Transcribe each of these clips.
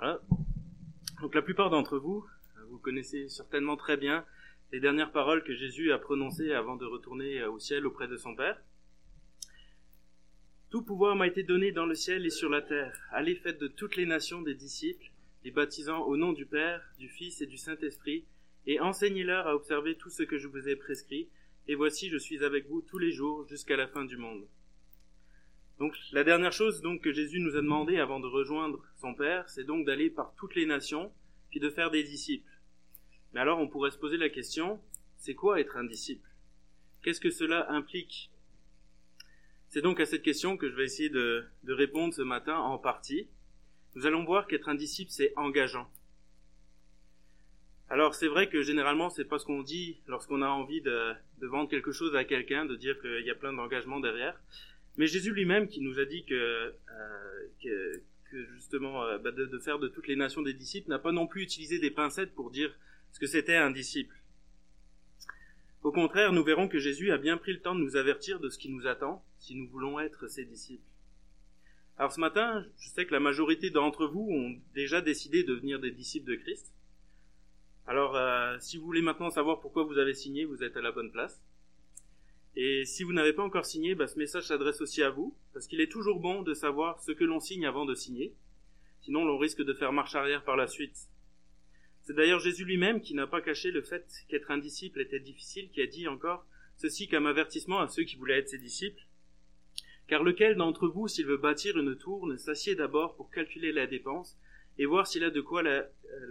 Voilà. Donc la plupart d'entre vous, vous connaissez certainement très bien les dernières paroles que Jésus a prononcées avant de retourner au ciel auprès de son Père. Tout pouvoir m'a été donné dans le ciel et sur la terre. Allez, faites de toutes les nations des disciples, les baptisant au nom du Père, du Fils et du Saint-Esprit, et enseignez-leur à observer tout ce que je vous ai prescrit, et voici je suis avec vous tous les jours jusqu'à la fin du monde. Donc la dernière chose donc que Jésus nous a demandé avant de rejoindre son Père, c'est donc d'aller par toutes les nations, puis de faire des disciples. Mais alors on pourrait se poser la question, c'est quoi être un disciple? Qu'est-ce que cela implique? C'est donc à cette question que je vais essayer de, répondre ce matin en partie. Nous allons voir qu'être un disciple, c'est engageant. Alors c'est vrai que généralement c'est pas ce qu'on dit lorsqu'on a envie de, vendre quelque chose à quelqu'un, de dire qu'il y a plein d'engagements derrière. Mais Jésus lui-même qui nous a dit que, euh, que, justement euh, bah, de, faire de toutes les nations des disciples n'a pas non plus utilisé des pincettes pour dire ce que c'était un disciple. Au contraire, nous verrons que Jésus a bien pris le temps de nous avertir de ce qui nous attend si nous voulons être ses disciples. Alors ce matin, je sais que la majorité d'entre vous ont déjà décidé de devenir des disciples de Christ. Alors euh, si vous voulez maintenant savoir pourquoi vous avez signé, vous êtes à la bonne place. Et si vous n'avez pas encore signé, bah, ce message s'adresse aussi à vous, parce qu'il est toujours bon de savoir ce que l'on signe avant de signer. Sinon, l'on risque de faire marche arrière par la suite. C'est d'ailleurs Jésus lui-même qui n'a pas caché le fait qu'être un disciple était difficile, qui a dit encore ceci comme avertissement à ceux qui voulaient être ses disciples. Car lequel d'entre vous, s'il veut bâtir une tour, ne s'assied d'abord pour calculer la dépense et voir s'il a de quoi la,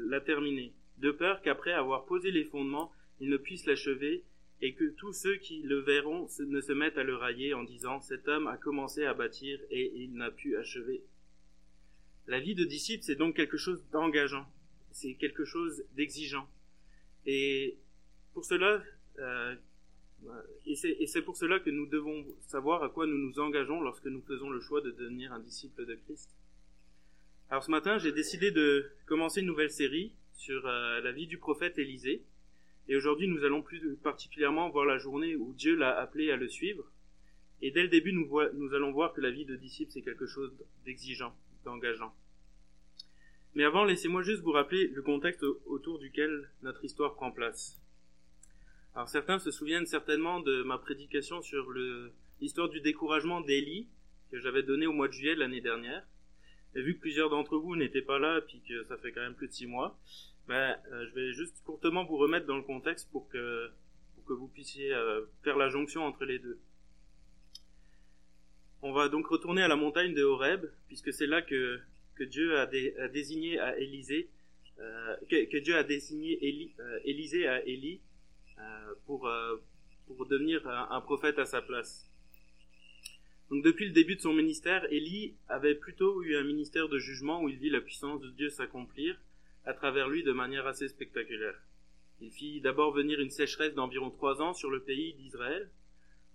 la terminer, de peur qu'après avoir posé les fondements, il ne puisse l'achever et que tous ceux qui le verront ne se mettent à le railler en disant cet homme a commencé à bâtir et il n'a pu achever. La vie de disciple, c'est donc quelque chose d'engageant c'est quelque chose d'exigeant. Et pour cela, euh, et c'est pour cela que nous devons savoir à quoi nous nous engageons lorsque nous faisons le choix de devenir un disciple de Christ. Alors ce matin, j'ai décidé de commencer une nouvelle série sur euh, la vie du prophète Élisée. Et aujourd'hui, nous allons plus particulièrement voir la journée où Dieu l'a appelé à le suivre. Et dès le début, nous, allons voir que la vie de disciple, c'est quelque chose d'exigeant, d'engageant. Mais avant, laissez-moi juste vous rappeler le contexte autour duquel notre histoire prend place. Alors certains se souviennent certainement de ma prédication sur l'histoire du découragement d'Élie que j'avais donné au mois de juillet l'année dernière. Et vu que plusieurs d'entre vous n'étaient pas là, puis que ça fait quand même plus de six mois, ben, euh, je vais juste courtement vous remettre dans le contexte pour que, vous puissiez euh, faire la jonction entre les deux. On va donc retourner à la montagne de Horeb, puisque c'est là que Dieu a, désigné à Élisée, euh, que, Dieu a désigné Élisée à Élie pour, pour devenir un, prophète à sa place. Donc depuis le début de son ministère, Élie avait plutôt eu un ministère de jugement où il vit la puissance de Dieu s'accomplir à travers lui de manière assez spectaculaire. Il fit d'abord venir une sécheresse d'environ trois ans sur le pays d'Israël,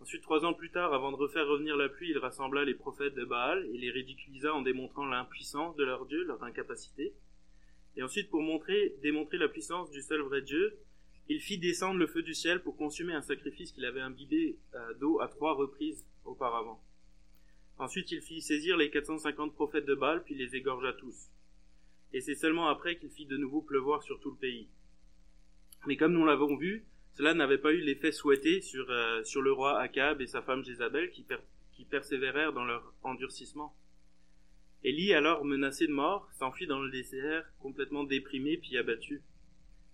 Ensuite, trois ans plus tard, avant de refaire revenir la pluie, il rassembla les prophètes de Baal et les ridiculisa en démontrant l'impuissance de leur Dieu, leur incapacité. Et ensuite, pour montrer, démontrer la puissance du seul vrai Dieu, il fit descendre le feu du ciel pour consumer un sacrifice qu'il avait imbibé euh, d'eau à trois reprises auparavant. Ensuite, il fit saisir les 450 prophètes de Baal, puis les égorgea tous. Et c'est seulement après qu'il fit de nouveau pleuvoir sur tout le pays. Mais comme nous l'avons vu, cela n'avait pas eu l'effet souhaité sur, euh, le roi Akab et sa femme Jézabel qui, persévérèrent dans leur endurcissement. Élie, alors menacé de mort, s'enfuit dans le désert, complètement déprimé puis abattu.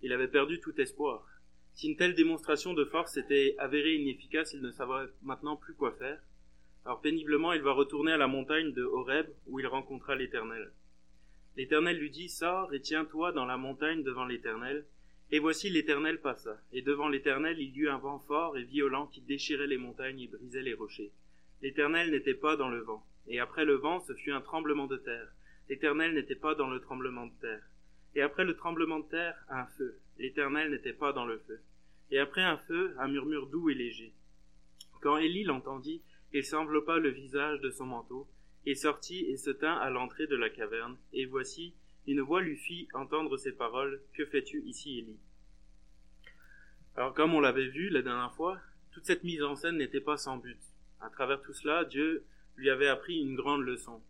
Il avait perdu tout espoir. Si une telle démonstration de force était avérée inefficace, il ne savait maintenant plus quoi faire. Alors péniblement, il va retourner à la montagne de Horeb, où il rencontra l'Éternel. L'Éternel lui dit, Sors et tiens-toi dans la montagne devant l'Éternel, et voici l'Éternel passa, et devant l'Éternel il y eut un vent fort et violent qui déchirait les montagnes et brisait les rochers. L'Éternel n'était pas dans le vent, et après le vent ce fut un tremblement de terre. L'Éternel n'était pas dans le tremblement de terre. Et après le tremblement de terre, un feu. L'Éternel n'était pas dans le feu. Et après un feu, un murmure doux et léger. Quand Élie l'entendit, il s'enveloppa le visage de son manteau, et sortit et se tint à l'entrée de la caverne, et voici, une voix lui fit entendre ces paroles Que fais-tu ici, Élie? Alors, comme on l'avait vu la dernière fois, toute cette mise en scène n'était pas sans but. À travers tout cela, Dieu lui avait appris une grande leçon.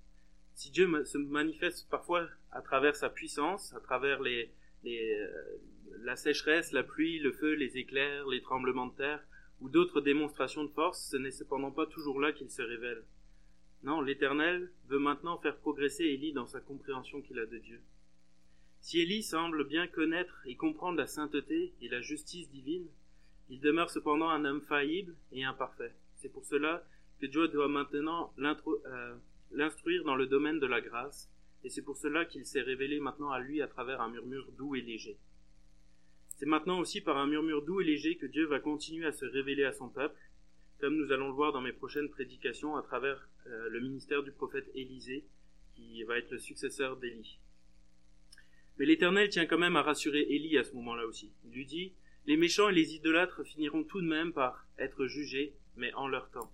si Dieu se manifeste parfois à travers sa puissance, à travers euh, la sécheresse, la pluie, le feu, les éclairs, les tremblements de terre, ou d'autres démonstrations de force, ce n'est cependant pas toujours là qu'il se révèle. Non, l'Éternel veut maintenant faire progresser Élie dans sa compréhension qu'il a de Dieu. Si Élie semble bien connaître et comprendre la sainteté et la justice divine, il demeure cependant un homme faillible et imparfait. C'est pour cela que Dieu doit maintenant euh, l'instruire dans le domaine de la grâce, et c'est pour cela qu'il s'est révélé maintenant à lui à travers un murmure doux et léger. C'est maintenant aussi par un murmure doux et léger que Dieu va continuer à se révéler à son peuple, comme nous allons le voir dans mes prochaines prédications à travers euh, le ministère du prophète Élisée, qui va être le successeur d'Élie. Mais l'Éternel tient quand même à rassurer Élie à ce moment-là aussi. Il lui dit, Les méchants et les idolâtres finiront tout de même par être jugés, mais en leur temps.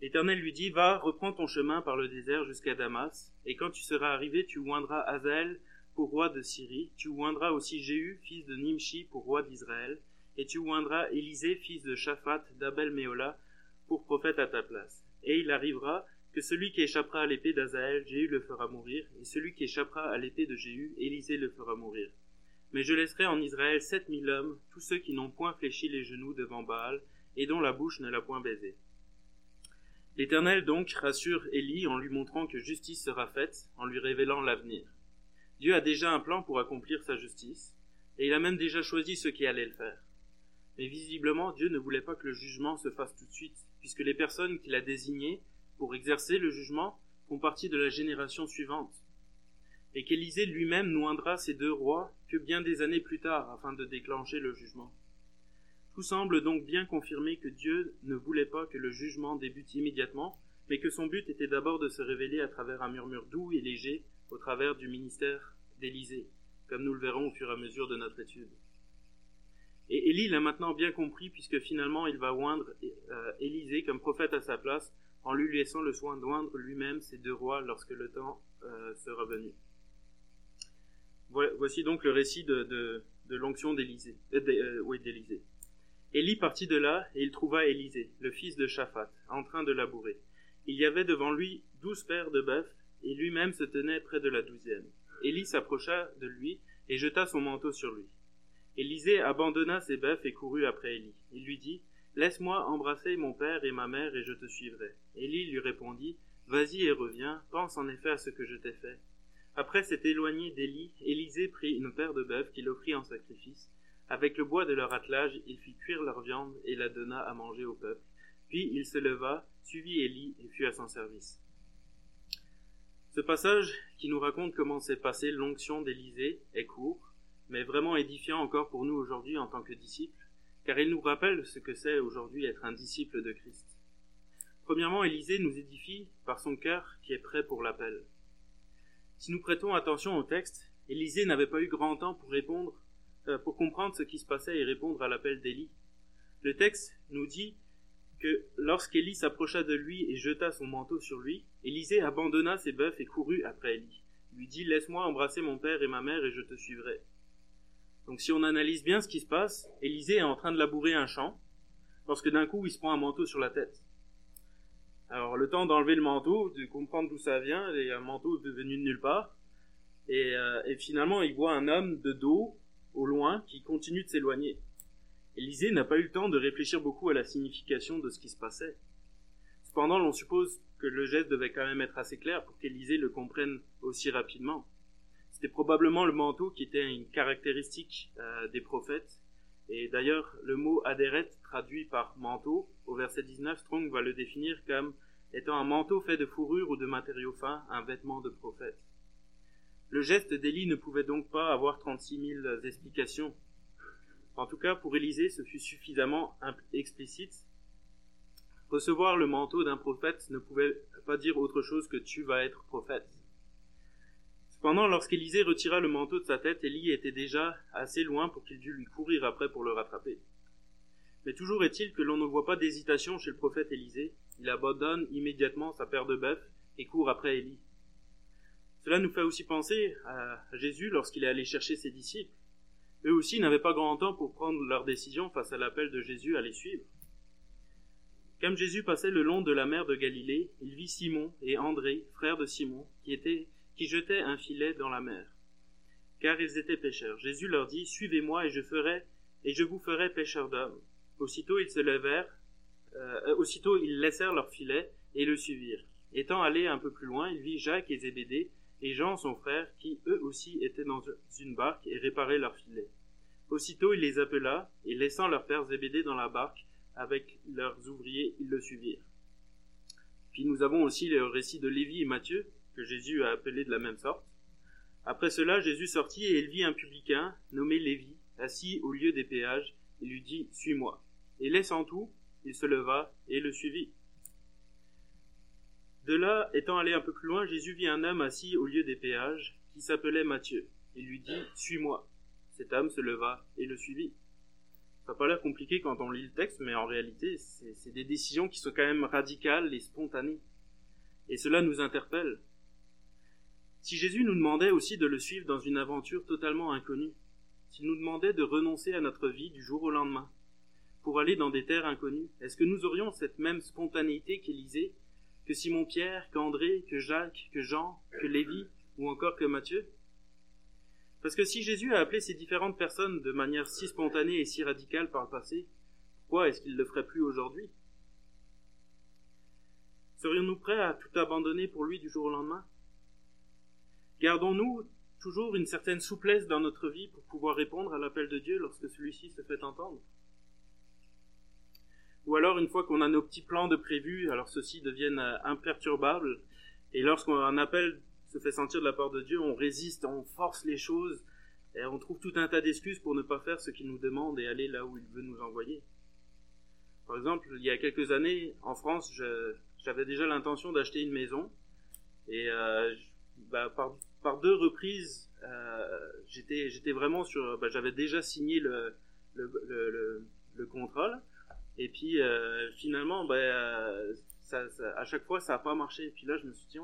L'Éternel lui dit, Va, reprends ton chemin par le désert jusqu'à Damas, et quand tu seras arrivé, tu oindras Azaël pour roi de Syrie, tu oindras aussi Jéhu, fils de Nimshi, pour roi d'Israël, et tu oindras Élisée, fils de Shaphat, d'Abel Méola, pour prophète à ta place. Et il arrivera que celui qui échappera à l'épée d'Azaël, Jéhu le fera mourir, et celui qui échappera à l'épée de Jéhu, Élisée le fera mourir. Mais je laisserai en Israël sept mille hommes, tous ceux qui n'ont point fléchi les genoux devant Baal, et dont la bouche ne l'a point baisé. L'Éternel donc rassure Élie en lui montrant que justice sera faite, en lui révélant l'avenir. Dieu a déjà un plan pour accomplir sa justice, et il a même déjà choisi ceux qui allaient le faire. Mais visiblement, Dieu ne voulait pas que le jugement se fasse tout de suite, puisque les personnes qu'il a désignées pour exercer le jugement font partie de la génération suivante, et qu'Élisée lui-même noindra ces deux rois que bien des années plus tard afin de déclencher le jugement. Tout semble donc bien confirmer que Dieu ne voulait pas que le jugement débute immédiatement, mais que son but était d'abord de se révéler à travers un murmure doux et léger au travers du ministère d'Élysée, comme nous le verrons au fur et à mesure de notre étude. Et Élie l'a maintenant bien compris puisque finalement il va oindre euh, Élisée comme prophète à sa place en lui laissant le soin d'oindre lui-même ses deux rois lorsque le temps euh, sera venu. Voici donc le récit de, l'onction d'Élysée. Euh, oui, d'Élysée. Élie partit de là, et il trouva Élisée, le fils de Shaphat, en train de labourer. Il y avait devant lui douze paires de bœufs, et lui-même se tenait près de la douzième. Élie s'approcha de lui, et jeta son manteau sur lui. Élisée abandonna ses bœufs et courut après Élie. Il lui dit, Laisse-moi embrasser mon père et ma mère, et je te suivrai. Élie lui répondit, Vas-y et reviens, pense en effet à ce que je t'ai fait. Après s'être éloigné d'Élie, Élisée prit une paire de bœufs qu'il offrit en sacrifice, avec le bois de leur attelage, il fit cuire leur viande et la donna à manger au peuple. Puis il se leva, suivit Élie et fut à son service. Ce passage, qui nous raconte comment s'est passée l'onction d'Élysée, est court, mais vraiment édifiant encore pour nous aujourd'hui en tant que disciples, car il nous rappelle ce que c'est aujourd'hui être un disciple de Christ. Premièrement, Élysée nous édifie par son cœur qui est prêt pour l'appel. Si nous prêtons attention au texte, Élysée n'avait pas eu grand temps pour répondre euh, pour comprendre ce qui se passait et répondre à l'appel d'Élie. Le texte nous dit que lorsqu'Élie s'approcha de lui et jeta son manteau sur lui, Élisée abandonna ses bœufs et courut après Élie. Lui dit Laisse-moi embrasser mon père et ma mère et je te suivrai. Donc si on analyse bien ce qui se passe, Élisée est en train de labourer un champ, lorsque d'un coup il se prend un manteau sur la tête. Alors le temps d'enlever le manteau, de comprendre d'où ça vient, a un manteau devenu de nulle part, et, euh, et finalement il voit un homme de dos au loin, qui continue de s'éloigner. Élisée n'a pas eu le temps de réfléchir beaucoup à la signification de ce qui se passait. Cependant, l'on suppose que le geste devait quand même être assez clair pour qu'Élisée le comprenne aussi rapidement. C'était probablement le manteau qui était une caractéristique euh, des prophètes. Et d'ailleurs, le mot adéret, traduit par manteau, au verset 19, Strong va le définir comme étant un manteau fait de fourrure ou de matériaux fins, un vêtement de prophète. Le geste d'Élie ne pouvait donc pas avoir 36 000 explications. En tout cas, pour Élisée, ce fut suffisamment explicite. Recevoir le manteau d'un prophète ne pouvait pas dire autre chose que tu vas être prophète. Cependant, lorsqu'Élisée retira le manteau de sa tête, Élie était déjà assez loin pour qu'il dût lui courir après pour le rattraper. Mais toujours est-il que l'on ne voit pas d'hésitation chez le prophète Élisée. Il abandonne immédiatement sa paire de bœufs et court après Élie. Cela nous fait aussi penser à Jésus lorsqu'il est allé chercher ses disciples. Eux aussi n'avaient pas grand temps pour prendre leur décision face à l'appel de Jésus à les suivre. Comme Jésus passait le long de la mer de Galilée, il vit Simon et André, frères de Simon, qui, étaient, qui jetaient un filet dans la mer, car ils étaient pêcheurs. Jésus leur dit, Suivez-moi et je ferai, et je vous ferai pêcheurs d'hommes. Aussitôt ils se levèrent, euh, aussitôt ils laissèrent leur filet et le suivirent. Étant allé un peu plus loin, il vit Jacques et Zébédée et Jean son frère, qui eux aussi étaient dans une barque et réparaient leur filet. Aussitôt il les appela, et laissant leur père Zébédée dans la barque, avec leurs ouvriers, ils le suivirent. Puis nous avons aussi le récit de Lévi et Matthieu, que Jésus a appelé de la même sorte. Après cela, Jésus sortit et il vit un publicain, nommé Lévi, assis au lieu des péages, et lui dit, Suis-moi. Et laissant tout, il se leva et le suivit. De là, étant allé un peu plus loin, Jésus vit un homme assis au lieu des péages, qui s'appelait Matthieu. Il lui dit, Suis-moi. Cet homme se leva et le suivit. Ça n'a pas l'air compliqué quand on lit le texte, mais en réalité, c'est des décisions qui sont quand même radicales et spontanées. Et cela nous interpelle. Si Jésus nous demandait aussi de le suivre dans une aventure totalement inconnue, s'il nous demandait de renoncer à notre vie du jour au lendemain, pour aller dans des terres inconnues, est-ce que nous aurions cette même spontanéité qu'Élisée, que Simon-Pierre, qu'André, que Jacques, que Jean, que Lévi, ou encore que Matthieu? Parce que si Jésus a appelé ces différentes personnes de manière si spontanée et si radicale par le passé, pourquoi est-ce qu'il ne le ferait plus aujourd'hui? Serions-nous prêts à tout abandonner pour lui du jour au lendemain? Gardons-nous toujours une certaine souplesse dans notre vie pour pouvoir répondre à l'appel de Dieu lorsque celui-ci se fait entendre Ou alors, une fois qu'on a nos petits plans de prévus, alors ceux-ci deviennent euh, imperturbables, et lorsqu'on appelle se fait sentir de la part de Dieu, on résiste, on force les choses, et on trouve tout un tas d'excuses pour ne pas faire ce qu'il nous demande et aller là où il veut nous envoyer. Par exemple, il y a quelques années, en France, j'avais déjà l'intention d'acheter une maison, et euh, bah, par, deux reprises, euh, j'étais vraiment sur, bah, j'avais déjà signé le, le, le, contrat, et puis euh, finalement, bah, à chaque fois, ça n'a pas marché. Et puis là, je me suis dit,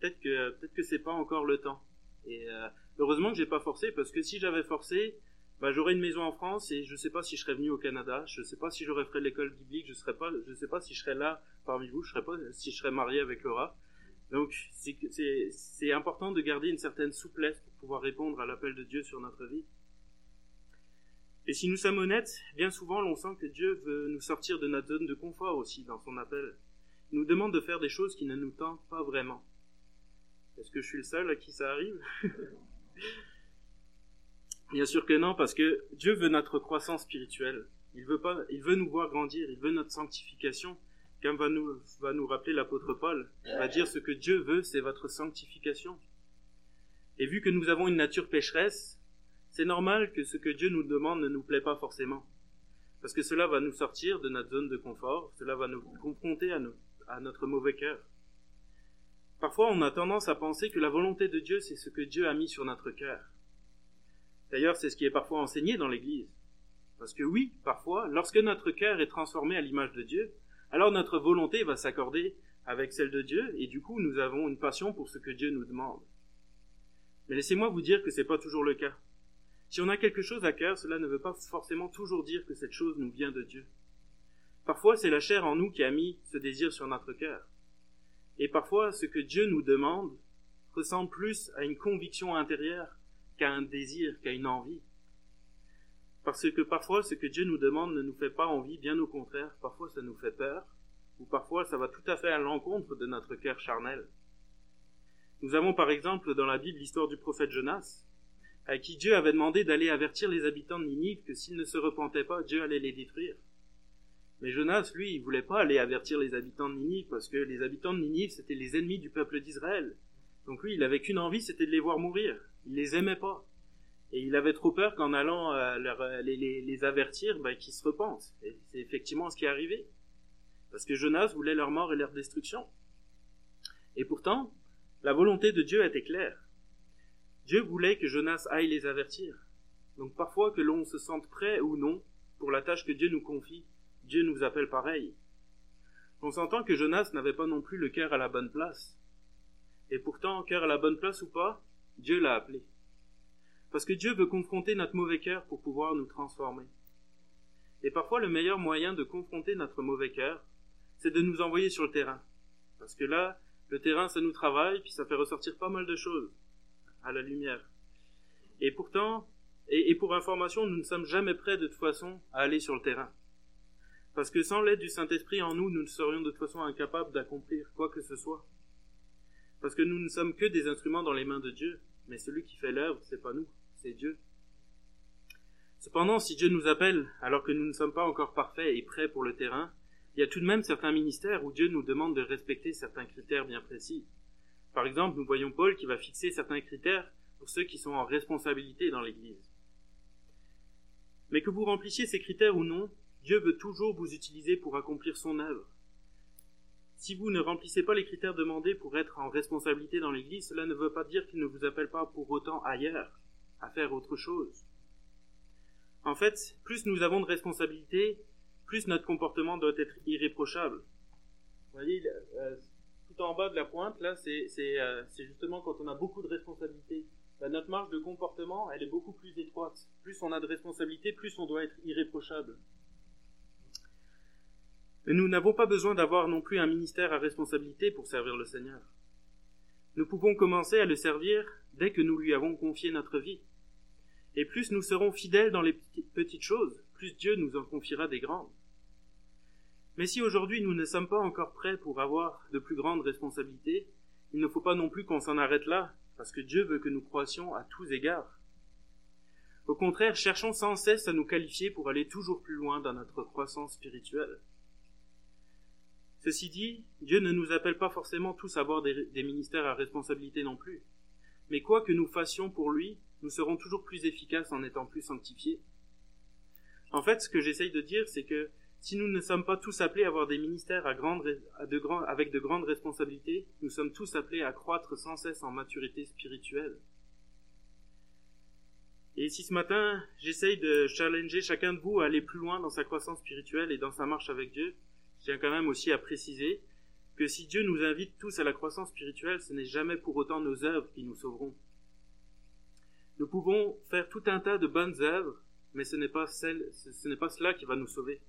peut-être que peut-être que c'est pas encore le temps. Et euh, heureusement que j'ai pas forcé parce que si j'avais forcé, bah, j'aurais une maison en France et je sais pas si je serais venu au Canada, je sais pas si j'aurais fait l'école biblique, je serais pas, je sais pas si je serais là parmi vous, je serais pas si je serais marié avec Laura. Donc c'est important de garder une certaine souplesse pour pouvoir répondre à l'appel de Dieu sur notre vie. Et si nous sommes honnêtes, bien souvent l'on sent que Dieu veut nous sortir de notre zone de confort aussi dans son appel. Il nous demande de faire des choses qui ne nous tentent pas vraiment. Est-ce que je suis le seul à qui ça arrive? Bien sûr que non, parce que Dieu veut notre croissance spirituelle. Il veut pas, il veut nous voir grandir, il veut notre sanctification. Comme va nous, va nous rappeler l'apôtre Paul, va dire ce que Dieu veut, c'est votre sanctification. Et vu que nous avons une nature pécheresse, c'est normal que ce que Dieu nous demande ne nous plaît pas forcément. Parce que cela va nous sortir de notre zone de confort, cela va nous confronter à, à notre mauvais cœur. Parfois, on a tendance à penser que la volonté de Dieu, c'est ce que Dieu a mis sur notre cœur. D'ailleurs, c'est ce qui est parfois enseigné dans l'Église. Parce que oui, parfois, lorsque notre cœur est transformé à l'image de Dieu, alors notre volonté va s'accorder avec celle de Dieu, et du coup, nous avons une passion pour ce que Dieu nous demande. Mais laissez-moi vous dire que ce n'est pas toujours le cas. Si on a quelque chose à cœur, cela ne veut pas forcément toujours dire que cette chose nous vient de Dieu. Parfois, c'est la chair en nous qui a mis ce désir sur notre cœur. Et parfois, ce que Dieu nous demande ressemble plus à une conviction intérieure qu'à un désir, qu'à une envie. Parce que parfois, ce que Dieu nous demande ne nous fait pas envie, bien au contraire, parfois ça nous fait peur, ou parfois ça va tout à fait à l'encontre de notre cœur charnel. Nous avons par exemple dans la Bible l'histoire du prophète Jonas, à qui Dieu avait demandé d'aller avertir les habitants de Ninive que s'ils ne se repentaient pas, Dieu allait les détruire. Mais Jonas, lui, il voulait pas aller avertir les habitants de Ninive parce que les habitants de Ninive, c'était les ennemis du peuple d'Israël. Donc lui, il avait qu'une envie, c'était de les voir mourir. Il les aimait pas. Et il avait trop peur qu'en allant euh, euh, les, les, avertir, bah, qu'ils se repentent. Et c'est effectivement ce qui est arrivé. Parce que Jonas voulait leur mort et leur destruction. Et pourtant, la volonté de Dieu était claire. Dieu voulait que Jonas aille les avertir. Donc parfois que l'on se sente prêt ou non pour la tâche que Dieu nous confie, Dieu nous appelle pareil. On s'entend que Jonas n'avait pas non plus le cœur à la bonne place. Et pourtant, cœur à la bonne place ou pas, Dieu l'a appelé. Parce que Dieu veut confronter notre mauvais cœur pour pouvoir nous transformer. Et parfois, le meilleur moyen de confronter notre mauvais cœur, c'est de nous envoyer sur le terrain. Parce que là, le terrain, ça nous travaille, puis ça fait ressortir pas mal de choses à la lumière. Et pourtant, et, pour information, nous ne sommes jamais prêts de toute façon à aller sur le terrain. Parce que sans l'aide du Saint-Esprit en nous, nous ne serions de toute façon incapables d'accomplir quoi que ce soit. Parce que nous ne sommes que des instruments dans les mains de Dieu, mais celui qui fait l'œuvre, c'est pas nous, c'est Dieu. Cependant, si Dieu nous appelle alors que nous ne sommes pas encore parfaits et prêts pour le terrain, il y a tout de même certains ministères où Dieu nous demande de respecter certains critères bien précis. Par exemple, nous voyons Paul qui va fixer certains critères pour ceux qui sont en responsabilité dans l'Église. Mais que vous remplissiez ces critères ou non, Dieu veut toujours vous utiliser pour accomplir son œuvre. Si vous ne remplissez pas les critères demandés pour être en responsabilité dans l'Église, cela ne veut pas dire qu'il ne vous appelle pas pour autant ailleurs, à faire autre chose. En fait, plus nous avons de responsabilités, plus notre comportement doit être irréprochable. Vous voyez, euh, tout en bas de la pointe, là, c'est euh, justement quand on a beaucoup de responsabilités. Ben, notre marge de comportement, elle est beaucoup plus étroite. Plus on a de responsabilités, plus on doit être irréprochable. Nous n'avons pas besoin d'avoir non plus un ministère à responsabilité pour servir le Seigneur. Nous pouvons commencer à le servir dès que nous lui avons confié notre vie. Et plus nous serons fidèles dans les petites choses, plus Dieu nous en confiera des grandes. Mais si aujourd'hui nous ne sommes pas encore prêts pour avoir de plus grandes responsabilités, il ne faut pas non plus qu'on s'en arrête là, parce que Dieu veut que nous croissions à tous égards. Au contraire, cherchons sans cesse à nous qualifier pour aller toujours plus loin dans notre croissance spirituelle. Ceci dit, Dieu ne nous appelle pas forcément tous à avoir des, ministères à responsabilité non plus. Mais quoi que nous fassions pour lui, nous serons toujours plus efficaces en étant plus sanctifiés. En fait, ce que j'essaye de dire, c'est que si nous ne sommes pas tous appelés à avoir des ministères avec de grandes responsabilités, nous sommes tous appelés à croître sans cesse en maturité spirituelle. Et si ce matin, j'essaye de challenger chacun de vous à aller plus loin dans sa croissance spirituelle et dans sa marche avec Dieu, tiens quand même aussi à préciser que si Dieu nous invite tous à la croissance spirituelle, ce n'est jamais pour autant nos œuvres qui nous sauveront. Nous pouvons faire tout un tas de bonnes œuvres, mais ce n'est pas cela qui va nous sauver.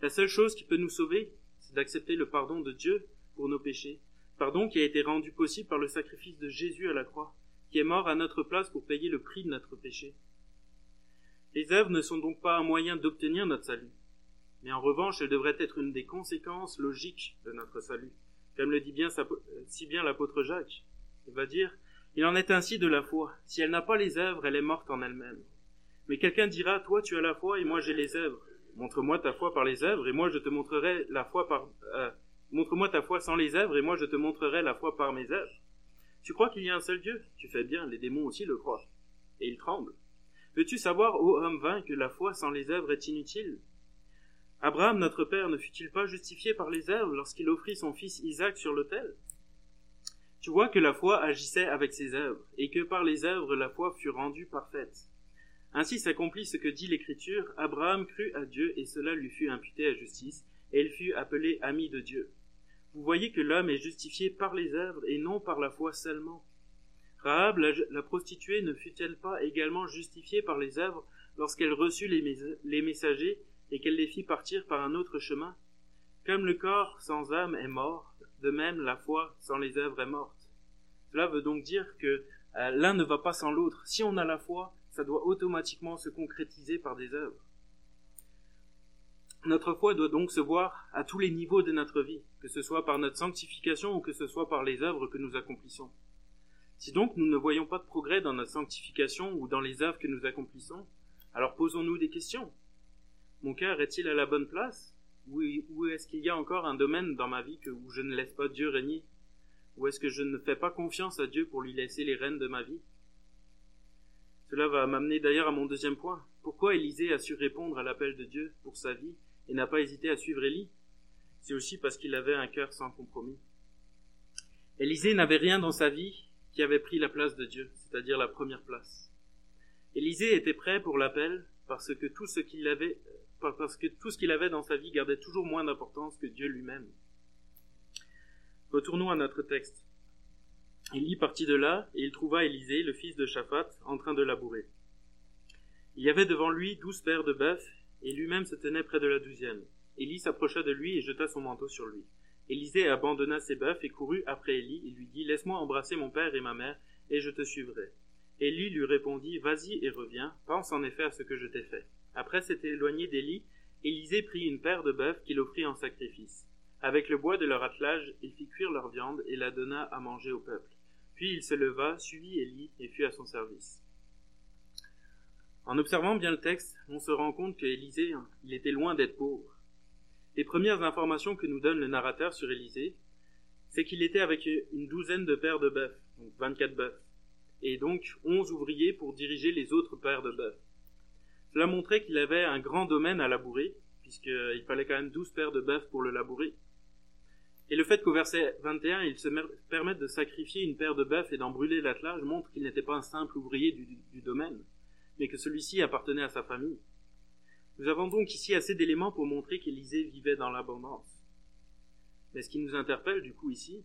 La seule chose qui peut nous sauver, c'est d'accepter le pardon de Dieu pour nos péchés, pardon qui a été rendu possible par le sacrifice de Jésus à la croix, qui est mort à notre place pour payer le prix de notre péché. Les œuvres ne sont donc pas un moyen d'obtenir notre salut, mais en revanche elles devraient être une des conséquences logiques de notre salut, comme le dit bien si bien l'apôtre Jacques. Il va dire Il en est ainsi de la foi. Si elle n'a pas les œuvres, elle est morte en elle-même. Mais quelqu'un dira Toi tu as la foi et moi j'ai les œuvres. Montre-moi ta foi par les œuvres, et moi je te montrerai la foi par. Euh, montre-moi ta foi sans les œuvres, et moi je te montrerai la foi par mes œuvres. Tu crois qu'il y a un seul Dieu? Tu fais bien, les démons aussi le croient. Et ils tremblent. Veux-tu savoir, ô homme vain, que la foi sans les œuvres est inutile? Abraham, notre père, ne fut-il pas justifié par les œuvres lorsqu'il offrit son fils Isaac sur l'autel? Tu vois que la foi agissait avec ses œuvres, et que par les œuvres la foi fut rendue parfaite. Ainsi s'accomplit ce que dit l'Écriture, Abraham crut à Dieu et cela lui fut imputé à justice, et il fut appelé ami de Dieu. Vous voyez que l'homme est justifié par les œuvres et non par la foi seulement. Rahab, la, prostituée, ne fut-elle pas également justifiée par les œuvres lorsqu'elle reçut les, messagers? Et qu'elle les fit partir par un autre chemin Comme le corps sans âme est mort, de même la foi sans les œuvres est morte. Cela veut donc dire que euh, l'un ne va pas sans l'autre. Si on a la foi, ça doit automatiquement se concrétiser par des œuvres. Notre foi doit donc se voir à tous les niveaux de notre vie, que ce soit par notre sanctification ou que ce soit par les œuvres que nous accomplissons. Si donc nous ne voyons pas de progrès dans notre sanctification ou dans les œuvres que nous accomplissons, alors posons-nous des questions. Mon cœur est-il à la bonne place? Ou, est-ce qu'il y a encore un domaine dans ma vie où je ne laisse pas Dieu régner? Ou est-ce que je ne fais pas confiance à Dieu pour lui laisser les rênes de ma vie? Cela va m'amener d'ailleurs à mon deuxième point. Pourquoi Élisée a su répondre à l'appel de Dieu pour sa vie et n'a pas hésité à suivre Élie? C'est aussi parce qu'il avait un cœur sans compromis. Élisée n'avait rien dans sa vie qui avait pris la place de Dieu, c'est-à-dire la première place. Élisée était prêt pour l'appel parce que tout ce qu'il avait, parce que tout ce qu'il avait dans sa vie gardait toujours moins d'importance que Dieu lui-même. Retournons à notre texte. y partit de là, et il trouva Élisée, le fils de Shaphat, en train de labourer. Il y avait devant lui douze paires de bœufs et lui-même se tenait près de la douzième. Élie s'approcha de lui et jeta son manteau sur lui. Élisée abandonna ses bœufs et courut après Élie et lui dit Laisse-moi embrasser mon père et ma mère, et je te suivrai. Élie lui répondit Vas-y et reviens, pense en effet à ce que je t'ai fait. Après s'être éloigné d'Élie, Élisée prit une paire de bœufs qu'il offrit en sacrifice. Avec le bois de leur attelage, il fit cuire leur viande et la donna à manger au peuple. Puis il se leva, suivit Élie et fut à son service. En observant bien le texte, on se rend compte qu'Élisée, il était loin d'être pauvre. Les premières informations que nous donne le narrateur sur Élisée, c'est qu'il était avec une douzaine de paires de bœufs, donc 24 bœufs, et donc 11 ouvriers pour diriger les autres paires de bœufs. Cela montrait qu'il avait un grand domaine à labourer, puisqu'il fallait quand même 12 paires de bœufs pour le labourer. Et le fait qu'au verset 21, il se permette de sacrifier une paire de bœufs et d'en brûler l'attelage montre qu'il n'était pas un simple ouvrier du, du domaine, mais que celui-ci appartenait à sa famille. Nous avons donc ici assez d'éléments pour montrer qu'Élisée vivait dans l'abondance. Mais ce qui nous interpelle du coup ici,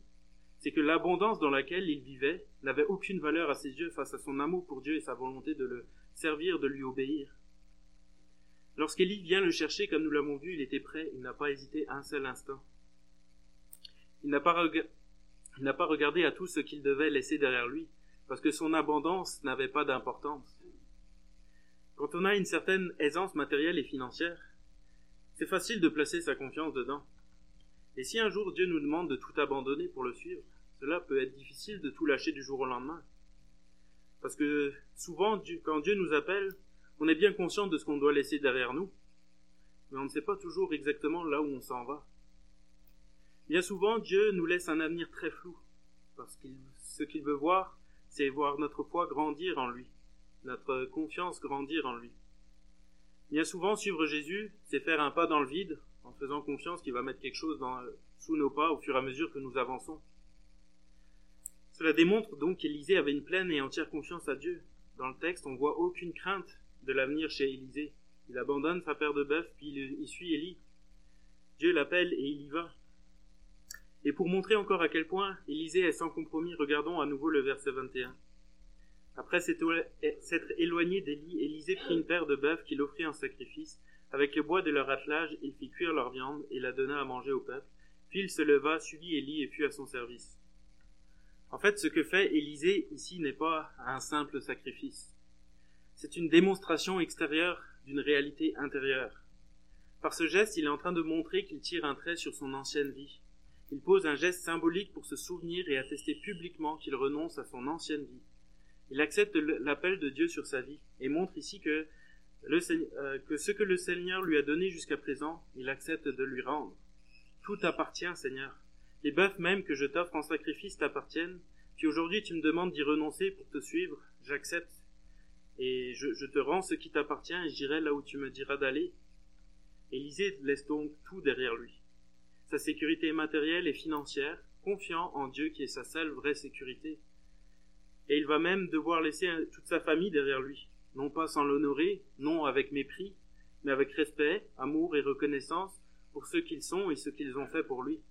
c'est que l'abondance dans laquelle il vivait n'avait aucune valeur à ses yeux face à son amour pour Dieu et sa volonté de le servir, de lui obéir. Lorsqu'Élie vient le chercher, comme nous l'avons vu, il était prêt, il n'a pas hésité un seul instant. Il n'a pas, pas regardé à tout ce qu'il devait laisser derrière lui, parce que son abondance n'avait pas d'importance. Quand on a une certaine aisance matérielle et financière, c'est facile de placer sa confiance dedans. Et si un jour Dieu nous demande de tout abandonner pour le suivre, cela peut être difficile de tout lâcher du jour au lendemain. Parce que souvent, quand Dieu nous appelle, on est bien conscient de ce qu'on doit laisser derrière nous, mais on ne sait pas toujours exactement là où on s'en va. Bien souvent, Dieu nous laisse un avenir très flou, parce que ce qu'il veut voir, c'est voir notre foi grandir en lui notre confiance grandir en lui. Bien souvent, suivre Jésus, c'est faire un pas dans le vide, en faisant confiance qu'il va mettre quelque chose sous nos pas au fur et à mesure que nous avançons. Cela démontre donc qu'Élisée avait une pleine et entière confiance à Dieu. Dans le texte, on voit aucune crainte de l'avenir chez Élisée. Il abandonne sa paire de bœufs, puis il, suit Élie. Dieu l'appelle et il y va. Et pour montrer encore à quel point Élisée est sans compromis, regardons à nouveau le verset 21. Après s'être éloigné d'Élie, Élisée prit une paire de bœufs qu'il offrit en sacrifice. Avec le bois de leur attelage, il fit cuire leur viande et la donna à manger au peuple. Puis il se leva, suivit Élie et fut à son service. En fait, ce que fait Élisée ici n'est pas un simple sacrifice. C'est une démonstration extérieure d'une réalité intérieure. Par ce geste, il est en train de montrer qu'il tire un trait sur son ancienne vie. Il pose un geste symbolique pour se souvenir et attester publiquement qu'il renonce à son ancienne vie. Il accepte l'appel de Dieu sur sa vie et montre ici que, euh, que ce que le Seigneur lui a donné jusqu'à présent, il accepte de lui rendre. Tout appartient, Seigneur. Les bœufs même que je t'offre en sacrifice t'appartiennent. Puis aujourd'hui tu me demandes d'y renoncer pour te suivre. J'accepte. Et je, te rends ce qui t'appartient et j'irai là où tu me diras d'aller. Élisée laisse donc tout derrière lui. Sa sécurité matérielle et financière, confiant en Dieu qui est sa seule vraie sécurité et il va même devoir laisser toute sa famille derrière lui, non pas sans l'honorer, non avec mépris, mais avec respect, amour et reconnaissance pour ceux qu'ils sont et ce qu'ils ont fait pour lui.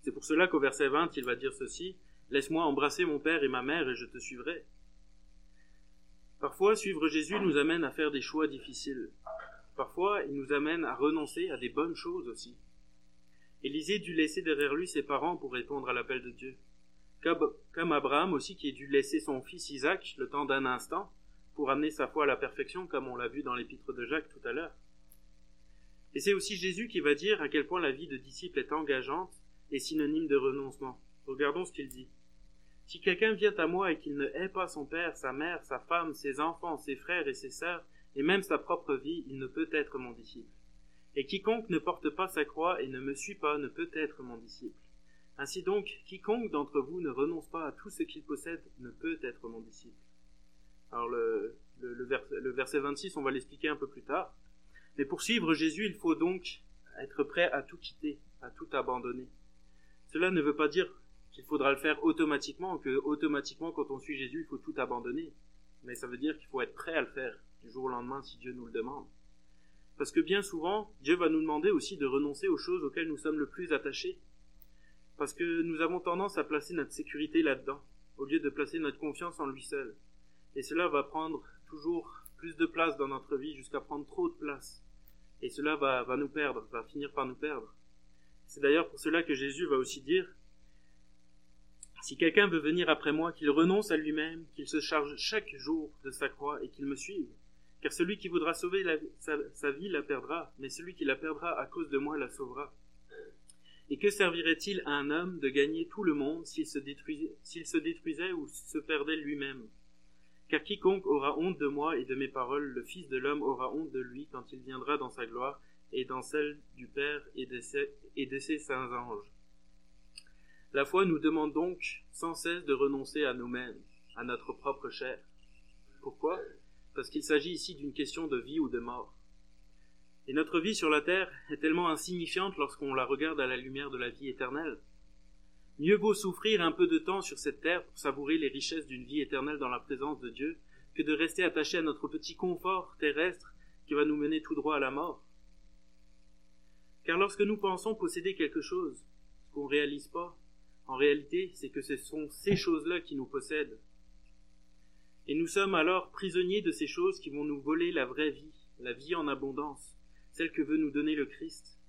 C'est pour cela qu'au verset 20, il va dire ceci, Laisse-moi embrasser mon père et ma mère et je te suivrai. Parfois, suivre Jésus nous amène à faire des choix difficiles. Parfois, il nous amène à renoncer à des bonnes choses aussi. Élisée dut laisser derrière lui ses parents pour répondre à l'appel de Dieu comme, Abraham aussi qui a dû laisser son fils Isaac le temps d'un instant pour amener sa foi à la perfection, comme on l'a vu dans l'épître de Jacques tout à l'heure. Et c'est aussi Jésus qui va dire à quel point la vie de disciple est engageante et synonyme de renoncement. Regardons ce qu'il dit. Si quelqu'un vient à moi et qu'il ne hait pas son père, sa mère, sa femme, ses enfants, ses frères et ses sœurs, et même sa propre vie, il ne peut être mon disciple. Et quiconque ne porte pas sa croix et ne me suit pas ne peut être mon disciple. Ainsi donc, quiconque d'entre vous ne renonce pas à tout ce qu'il possède ne peut être mon disciple. Alors le, le, verset 26, on va l'expliquer un peu plus tard. Mais pour suivre Jésus, il faut donc être prêt à tout quitter, à tout abandonner. Cela ne veut pas dire qu'il faudra le faire automatiquement, que automatiquement quand on suit Jésus, il faut tout abandonner. Mais ça veut dire qu'il faut être prêt à le faire du jour au lendemain si Dieu nous le demande. Parce que bien souvent, Dieu va nous demander aussi de renoncer aux choses auxquelles nous sommes le plus attachés, parce que nous avons tendance à placer notre sécurité là-dedans, au lieu de placer notre confiance en lui seul. Et cela va prendre toujours plus de place dans notre vie jusqu'à prendre trop de place. Et cela va, va nous perdre, va finir par nous perdre. C'est d'ailleurs pour cela que Jésus va aussi dire, si quelqu'un veut venir après moi, qu'il renonce à lui-même, qu'il se charge chaque jour de sa croix et qu'il me suive. Car celui qui voudra sauver sa, vie la perdra, mais celui qui la perdra à cause de moi la sauvera. Et que servirait-il à un homme de gagner tout le monde s'il se, détruisait ou se perdait lui-même? Car quiconque aura honte de moi et de mes paroles, le Fils de l'homme aura honte de lui quand il viendra dans sa gloire et dans celle du Père et de ses saints anges. La foi nous demande donc sans cesse de renoncer à nous-mêmes, à notre propre chair. Pourquoi? Parce qu'il s'agit ici d'une question de vie ou de mort. Et notre vie sur la terre est tellement insignifiante lorsqu'on la regarde à la lumière de la vie éternelle. Mieux vaut souffrir un peu de temps sur cette terre pour savourer les richesses d'une vie éternelle dans la présence de Dieu que de rester attaché à notre petit confort terrestre qui va nous mener tout droit à la mort. Car lorsque nous pensons posséder quelque chose, ce qu'on ne réalise pas, en réalité, c'est que ce sont ces choses-là qui nous possèdent. Et nous sommes alors prisonniers de ces choses qui vont nous voler la vraie vie, la vie en abondance celle que veut nous donner le Christ.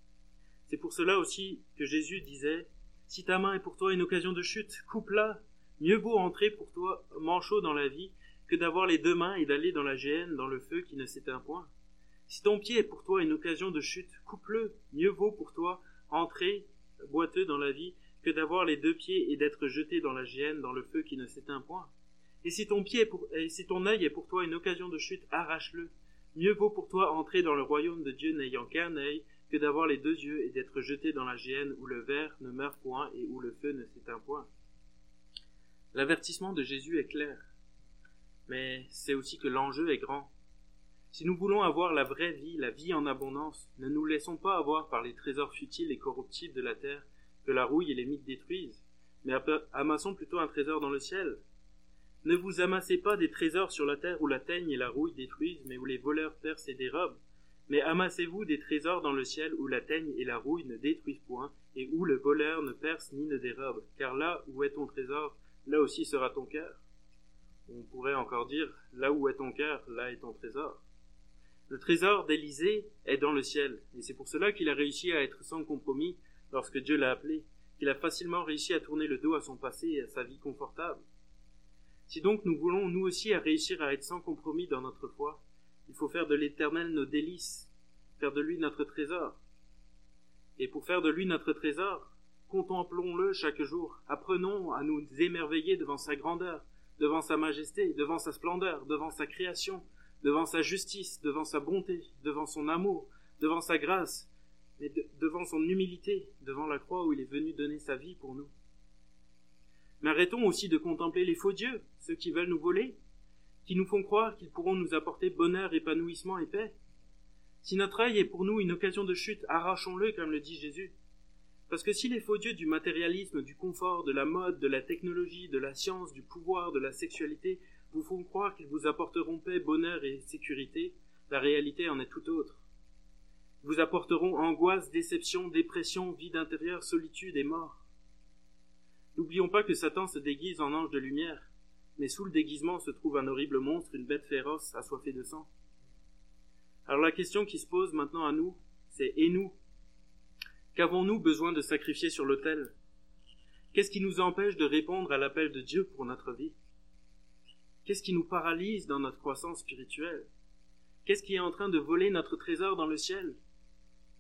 C'est pour cela aussi que Jésus disait Si ta main est pour toi une occasion de chute, coupe-la. Mieux vaut entrer pour toi manchot dans la vie que d'avoir les deux mains et d'aller dans la géhenne, dans le feu qui ne s'éteint point. Si ton pied est pour toi une occasion de chute, coupe-le. Mieux vaut pour toi entrer boiteux dans la vie que d'avoir les deux pieds et d'être jeté dans la géhenne, dans le feu qui ne s'éteint point. Et si ton pied et si ton œil est pour toi une occasion de chute, arrache-le. Mieux vaut pour toi entrer dans le royaume de Dieu n'ayant qu'un œil que d'avoir les deux yeux et d'être jeté dans la géhenne où le ver ne meurt point et où le feu ne s'éteint point. L'avertissement de Jésus est clair, mais c'est aussi que l'enjeu est grand. Si nous voulons avoir la vraie vie, la vie en abondance, ne nous laissons pas avoir par les trésors futiles et corruptibles de la terre que la rouille et les mythes détruisent, mais amassons plutôt un trésor dans le ciel, ne vous amassez pas des trésors sur la terre où la teigne et la rouille détruisent, mais où les voleurs percent et dérobent. Mais amassez-vous des trésors dans le ciel où la teigne et la rouille ne détruisent point, et où le voleur ne perce ni ne dérobe. Car là où est ton trésor, là aussi sera ton cœur. On pourrait encore dire, là où est ton cœur, là est ton trésor. Le trésor d'Élysée est dans le ciel, et c'est pour cela qu'il a réussi à être sans compromis lorsque Dieu l'a appelé, qu'il a facilement réussi à tourner le dos à son passé et à sa vie confortable. Si donc nous voulons nous aussi à réussir à être sans compromis dans notre foi, il faut faire de l'Éternel nos délices, faire de lui notre trésor. Et pour faire de lui notre trésor, contemplons-le chaque jour, apprenons à nous émerveiller devant sa grandeur, devant sa majesté, devant sa splendeur, devant sa création, devant sa justice, devant sa bonté, devant son amour, devant sa grâce, mais devant son humilité, devant la croix où il est venu donner sa vie pour nous. Mais arrêtons aussi de contempler les faux dieux, ceux qui veulent nous voler, qui nous font croire qu'ils pourront nous apporter bonheur, épanouissement et paix. Si notre œil est pour nous une occasion de chute, arrachons-le, comme le dit Jésus. Parce que si les faux dieux du matérialisme, du confort, de la mode, de la technologie, de la science, du pouvoir, de la sexualité vous font croire qu'ils vous apporteront paix, bonheur et sécurité, la réalité en est tout autre. Vous apporteront angoisse, déception, dépression, vide intérieur, solitude et mort. N'oublions pas que Satan se déguise en ange de lumière, mais sous le déguisement se trouve un horrible monstre, une bête féroce, assoiffée de sang. Alors la question qui se pose maintenant à nous, c'est et nous? Qu'avons-nous besoin de sacrifier sur l'autel? Qu'est-ce qui nous empêche de répondre à l'appel de Dieu pour notre vie? Qu'est-ce qui nous paralyse dans notre croissance spirituelle? Qu'est-ce qui est en train de voler notre trésor dans le ciel?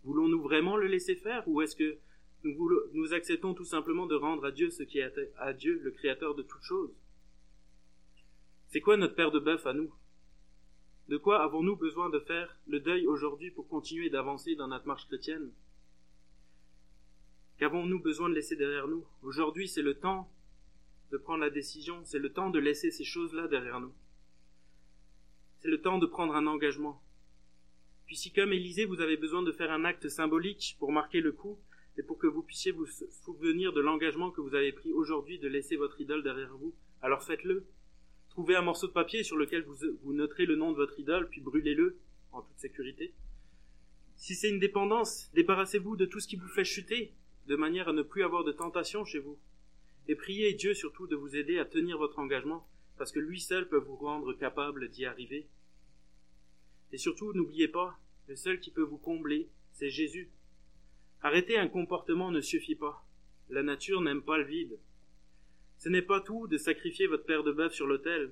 Voulons-nous vraiment le laisser faire ou est-ce que nous, acceptons tout simplement de rendre à Dieu ce qui est à Dieu, le Créateur de toutes choses? C'est quoi notre père de bœuf à nous? De quoi avons-nous besoin de faire le deuil aujourd'hui pour continuer d'avancer dans notre marche chrétienne? Qu'avons-nous besoin de laisser derrière nous? Aujourd'hui, c'est le temps de prendre la décision, c'est le temps de laisser ces choses-là derrière nous. C'est le temps de prendre un engagement. Puis si comme Élisée, vous avez besoin de faire un acte symbolique pour marquer le coup, et pour que vous puissiez vous souvenir de l'engagement que vous avez pris aujourd'hui de laisser votre idole derrière vous. Alors faites-le. Trouvez un morceau de papier sur lequel vous, noterez le nom de votre idole, puis brûlez-le en toute sécurité. Si c'est une dépendance, débarrassez-vous de tout ce qui vous fait chuter, de manière à ne plus avoir de tentation chez vous. Et priez Dieu surtout de vous aider à tenir votre engagement, parce que lui seul peut vous rendre capable d'y arriver. Et surtout, n'oubliez pas, Le seul qui peut vous combler, c'est Jésus. Arrêter un comportement ne suffit pas. La nature n'aime pas le vide. Ce n'est pas tout de sacrifier votre père de bœuf sur l'autel.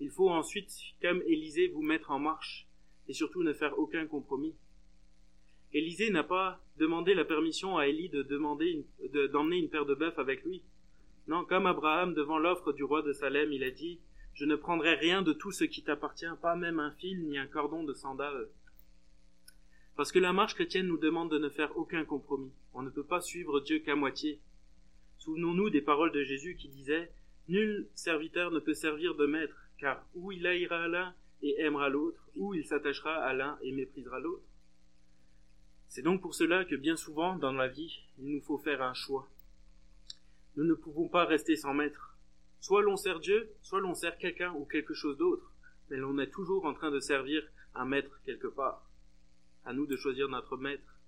Il faut ensuite, comme Élisée, vous mettre en marche, et surtout ne faire aucun compromis. Élisée n'a pas demandé la permission à Élie de demander d'emmener une paire de bœuf avec lui. Non, comme Abraham devant l'offre du roi de Salem, il a dit Je ne prendrai rien de tout ce qui t'appartient, pas même un fil ni un cordon de sandales. Parce que la marche chrétienne nous demande de ne faire aucun compromis. On ne peut pas suivre Dieu qu'à moitié. Souvenons-nous des paroles de Jésus qui disait Nul serviteur ne peut servir de maître, car ou il haïra l'un et aimera l'autre, ou il s'attachera à l'un et méprisera l'autre. C'est donc pour cela que bien souvent dans la vie, il nous faut faire un choix. Nous ne pouvons pas rester sans maître. Soit l'on sert Dieu, soit l'on sert quelqu'un ou quelque chose d'autre, mais l'on est toujours en train de servir un maître quelque part. À nous de choisir notre maître.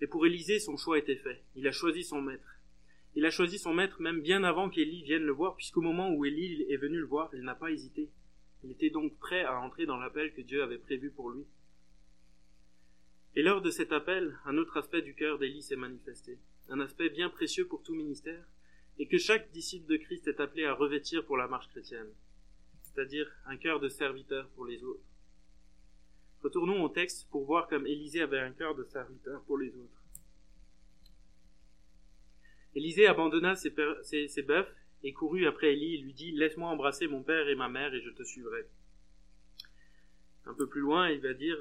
Et pour Élisée, son choix était fait. Il a choisi son maître. Il a choisi son maître même bien avant qu'Élie vienne le voir, puisqu'au moment où Élie est venu le voir, il n'a pas hésité. Il était donc prêt à entrer dans l'appel que Dieu avait prévu pour lui. Et lors de cet appel, un autre aspect du cœur d'Élie s'est manifesté un aspect bien précieux pour tout ministère, et que chaque disciple de Christ est appelé à revêtir pour la marche chrétienne, c'est-à-dire un cœur de serviteur pour les autres. Retournons au texte pour voir comme Élisée avait un cœur de serviteur pour les autres. Élisée abandonna ses, bœufs et courut après Élie et lui dit Laisse-moi embrasser mon père et ma mère et je te suivrai. Un peu plus loin, il va dire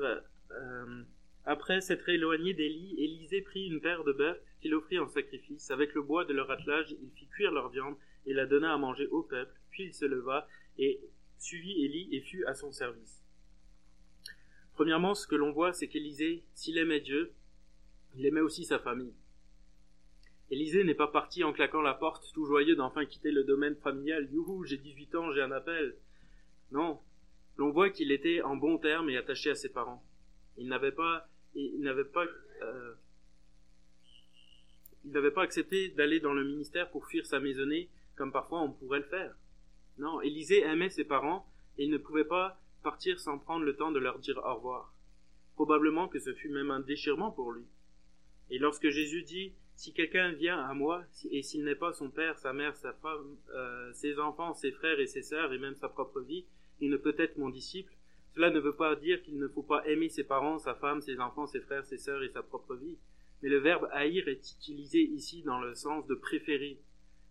euh, Après s'être éloigné d'Élie, Élisée prit une paire de bœufs qu'il offrit en sacrifice. Avec le bois de leur attelage, il fit cuire leur viande et la donna à manger au peuple. Puis il se leva et suivit Élie et fut à son service. Premièrement, ce que l'on voit, c'est qu'Élisée, s'il aimait Dieu, il aimait aussi sa famille. Élisée n'est pas parti en claquant la porte, tout joyeux d'enfin quitter le domaine familial. Youhou, j'ai 18 ans, j'ai un appel. Non. L'on voit qu'il était en bon terme et attaché à ses parents. Il n'avait pas, il n'avait pas euh, il n'avait pas accepté d'aller dans le ministère pour fuir sa maisonnée, comme parfois on pourrait le faire. Non, Élisée aimait ses parents, et il ne pouvait pas partir sans prendre le temps de leur dire au revoir. Probablement que ce fut même un déchirement pour lui. Et lorsque Jésus dit Si quelqu'un vient à moi, et s'il n'est pas son père, sa mère, sa femme, euh, ses enfants, ses frères et ses sœurs, et même sa propre vie, il ne peut être mon disciple, cela ne veut pas dire qu'il ne faut pas aimer ses parents, sa femme, ses enfants, ses frères, ses sœurs et sa propre vie mais le verbe haïr est utilisé ici dans le sens de préférer.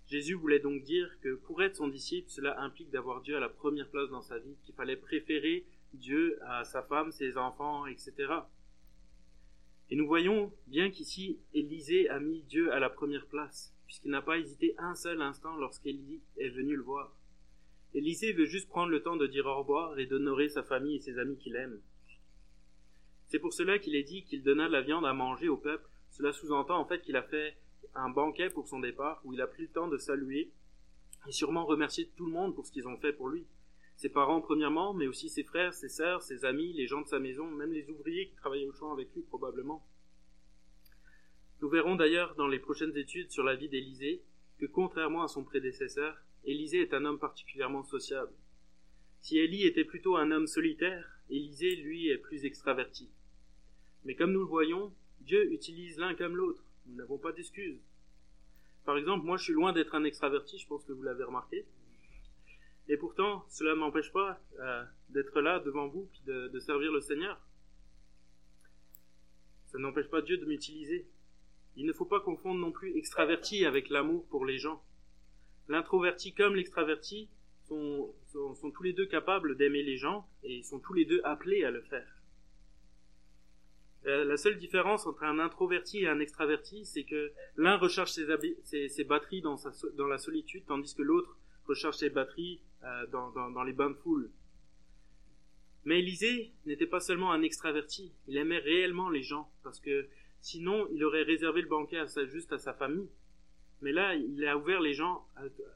Jésus voulait donc dire que pour être son disciple, cela implique d'avoir Dieu à la première place dans sa vie, qu'il fallait préférer Dieu à sa femme, ses enfants, etc. Et nous voyons bien qu'ici, Élisée a mis Dieu à la première place, puisqu'il n'a pas hésité un seul instant lorsqu'Élie est venu le voir. Élisée veut juste prendre le temps de dire au revoir et d'honorer sa famille et ses amis qu'il aime. C'est pour cela qu'il est dit qu'il donna de la viande à manger au peuple cela sous-entend en fait qu'il a fait un banquet pour son départ, où il a pris le temps de saluer et sûrement remercier tout le monde pour ce qu'ils ont fait pour lui. Ses parents premièrement, mais aussi ses frères, ses sœurs, ses amis, les gens de sa maison, même les ouvriers qui travaillaient au champ avec lui probablement. Nous verrons d'ailleurs dans les prochaines études sur la vie d'Élisée que contrairement à son prédécesseur, Élisée est un homme particulièrement sociable. Si Élie était plutôt un homme solitaire, Élisée, lui, est plus extraverti. Mais comme nous le voyons, Dieu utilise l'un comme l'autre. Nous n'avons pas d'excuses. Par exemple, moi je suis loin d'être un extraverti, je pense que vous l'avez remarqué. Et pourtant, cela ne m'empêche pas euh, d'être là devant vous et de, de servir le Seigneur. Ça n'empêche pas Dieu de m'utiliser. Il ne faut pas confondre non plus extraverti avec l'amour pour les gens. L'introverti comme l'extraverti sont, tous les deux capables d'aimer les gens et sont tous les deux appelés à le faire. Euh, la seule différence entre un introverti et un extraverti, c'est que l'un recharge ses, batteries dans, la solitude, tandis que l'autre recharge ses batteries euh, dans, les bains de foule. Mais Élisée n'était pas seulement un extraverti, il aimait réellement les gens, parce que sinon il aurait réservé le banquet juste à sa famille. Mais là, il a ouvert les gens,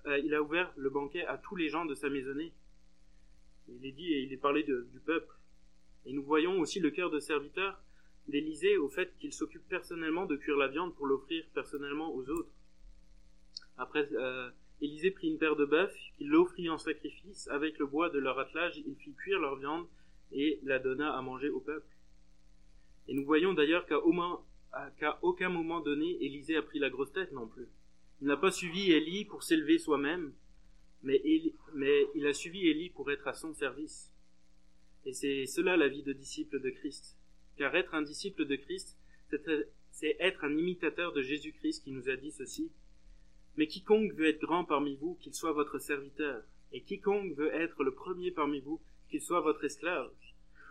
euh, il a ouvert le banquet à tous les gens de sa maisonnée. Il est dit et il est parlé du peuple. Et nous voyons aussi le cœur de serviteur d'Élisée au fait qu'il s'occupe personnellement de cuire la viande pour l'offrir personnellement aux autres. Après, euh, Élisée prit une paire de bœufs, qu'il l'offrit en sacrifice, avec le bois de leur attelage, il fit cuire leur viande et la donna à manger au peuple. Et nous voyons d'ailleurs qu'à aucun moment donné, Élisée a pris la grosse tête non plus. Il n'a pas suivi Élie pour s'élever soi-même, mais, mais il a suivi Élie pour être à son service. Et c'est cela la vie de disciple de Christ. Car être un disciple de Christ, c'est être un imitateur de Jésus-Christ qui nous a dit ceci. Mais quiconque veut être grand parmi vous, qu'il soit votre serviteur, et quiconque veut être le premier parmi vous, qu'il soit votre esclave.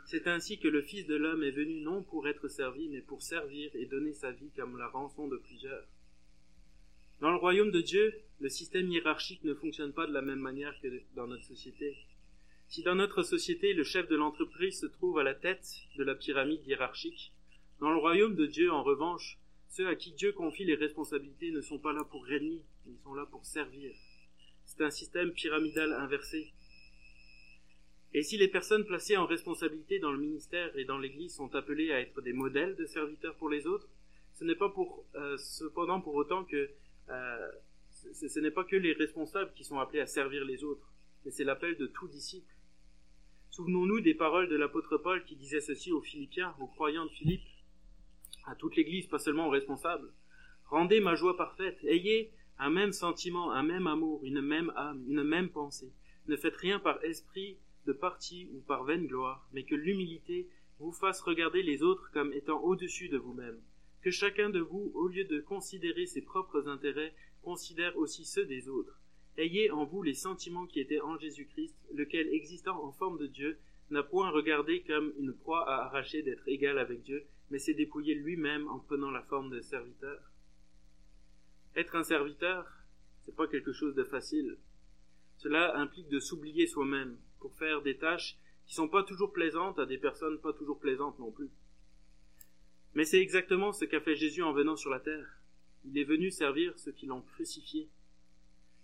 C'est ainsi que le Fils de l'homme est venu non pour être servi, mais pour servir et donner sa vie comme la rançon de plusieurs. Dans le royaume de Dieu, le système hiérarchique ne fonctionne pas de la même manière que dans notre société. Si dans notre société le chef de l'entreprise se trouve à la tête de la pyramide hiérarchique, dans le royaume de Dieu, en revanche, ceux à qui Dieu confie les responsabilités ne sont pas là pour régner, ils sont là pour servir. C'est un système pyramidal inversé. Et si les personnes placées en responsabilité dans le ministère et dans l'Église sont appelées à être des modèles de serviteurs pour les autres, ce n'est pas pour euh, cependant pour autant que ce, n'est pas que les responsables qui sont appelés à servir les autres, mais c'est l'appel de tout disciple. Souvenons-nous des paroles de l'apôtre Paul qui disait ceci aux Philippiens, aux croyants de Philippe, à toute l'Église, pas seulement aux responsables. Rendez ma joie parfaite, ayez un même sentiment, un même amour, une même âme, une même pensée. Ne faites rien par esprit de parti ou par vaine gloire, mais que l'humilité vous fasse regarder les autres comme étant au-dessus de vous-même que chacun de vous, au lieu de considérer ses propres intérêts, considère aussi ceux des autres. Ayez en vous les sentiments qui étaient en Jésus-Christ, lequel, existant en forme de Dieu, n'a point regardé comme une proie à arracher d'être égal avec Dieu, mais s'est dépouillé lui-même en prenant la forme de serviteur. Être un serviteur, c'est pas quelque chose de facile. Cela implique de s'oublier soi-même pour faire des tâches qui sont pas toujours plaisantes à des personnes pas toujours plaisantes non plus. Mais c'est exactement ce qu'a fait Jésus en venant sur la terre. Il est venu servir ceux qui l'ont crucifié.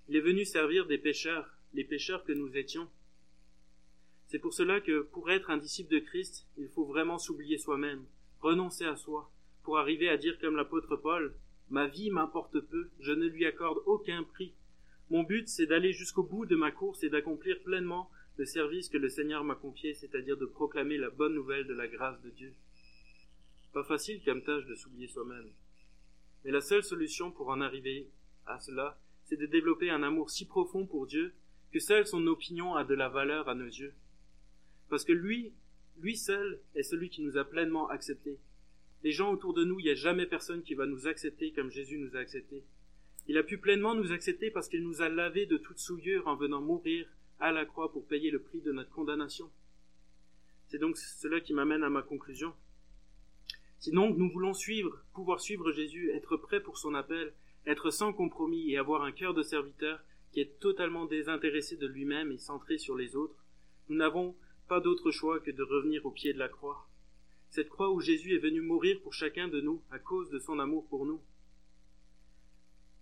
Il est venu servir des pécheurs, les pécheurs que nous étions. C'est pour cela que pour être un disciple de Christ, il faut vraiment s'oublier soi-même, renoncer à soi, pour arriver à dire comme l'apôtre Paul, Ma vie m'importe peu, je ne lui accorde aucun prix. Mon but, c'est d'aller jusqu'au bout de ma course et d'accomplir pleinement le service que le Seigneur m'a confié, c'est-à-dire de proclamer la bonne nouvelle de la grâce de Dieu. Pas facile comme tâche de s'oublier soi-même. Mais la seule solution pour en arriver à cela, c'est de développer un amour si profond pour Dieu que seule son opinion a de la valeur à nos yeux. Parce que lui, lui seul est celui qui nous a pleinement acceptés. Les gens autour de nous, il n'y a jamais personne qui va nous accepter comme Jésus nous a acceptés. Il a pu pleinement nous accepter parce qu'il nous a lavés de toute souillure en venant mourir à la croix pour payer le prix de notre condamnation. C'est donc cela qui m'amène à ma conclusion. Sinon, nous voulons suivre, pouvoir suivre Jésus, être prêt pour son appel, être sans compromis et avoir un cœur de serviteur qui est totalement désintéressé de lui-même et centré sur les autres, nous n'avons pas d'autre choix que de revenir au pied de la croix. Cette croix où Jésus est venu mourir pour chacun de nous à cause de son amour pour nous.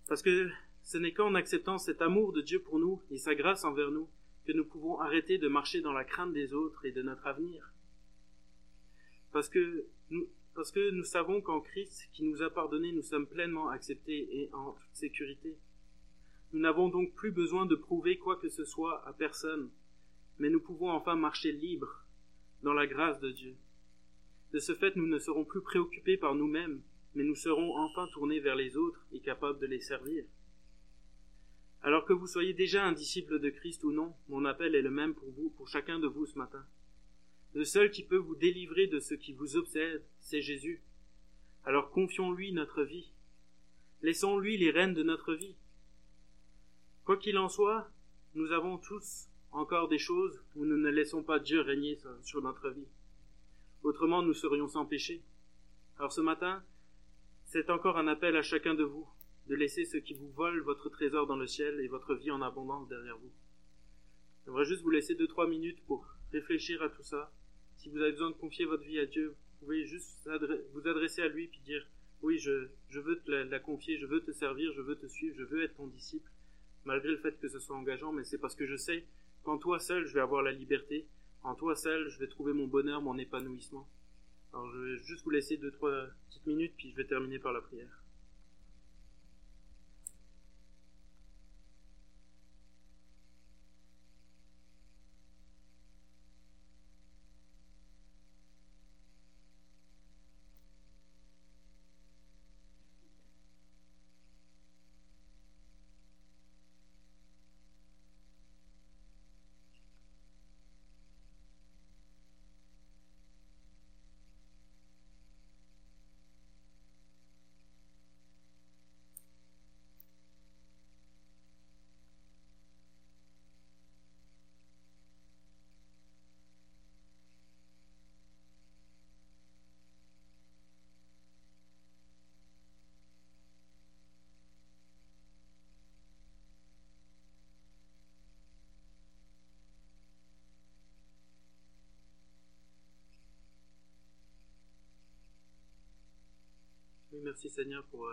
Parce que ce n'est qu'en acceptant cet amour de Dieu pour nous et sa grâce envers nous que nous pouvons arrêter de marcher dans la crainte des autres et de notre avenir. Parce que nous, parce que nous savons qu'en Christ, qui nous a pardonné, nous sommes pleinement acceptés et en toute sécurité. Nous n'avons donc plus besoin de prouver quoi que ce soit à personne, mais nous pouvons enfin marcher libres dans la grâce de Dieu. De ce fait, nous ne serons plus préoccupés par nous-mêmes, mais nous serons enfin tournés vers les autres et capables de les servir. Alors que vous soyez déjà un disciple de Christ ou non, mon appel est le même pour vous, pour chacun de vous ce matin. Le seul qui peut vous délivrer de ce qui vous obsède, c'est Jésus. Alors confions-lui notre vie. Laissons-lui les rênes de notre vie. Quoi qu'il en soit, nous avons tous encore des choses où nous ne laissons pas Dieu régner sur notre vie. Autrement, nous serions sans péché. Alors ce matin, c'est encore un appel à chacun de vous de laisser ce qui vous vole votre trésor dans le ciel et votre vie en abondance derrière vous. J'aimerais juste vous laisser deux, trois minutes pour réfléchir à tout ça si vous avez besoin de confier votre vie à Dieu, vous pouvez juste vous adresser à lui puis dire oui, je, veux te la, confier, je veux te servir, je veux te suivre, je veux être ton disciple, malgré le fait que ce soit engageant, mais c'est parce que je sais qu'en toi seul, je vais avoir la liberté, en toi seul, je vais trouver mon bonheur, mon épanouissement. Alors je vais juste vous laisser deux, trois petites minutes, puis je vais terminer par la prière. Merci Seigneur pour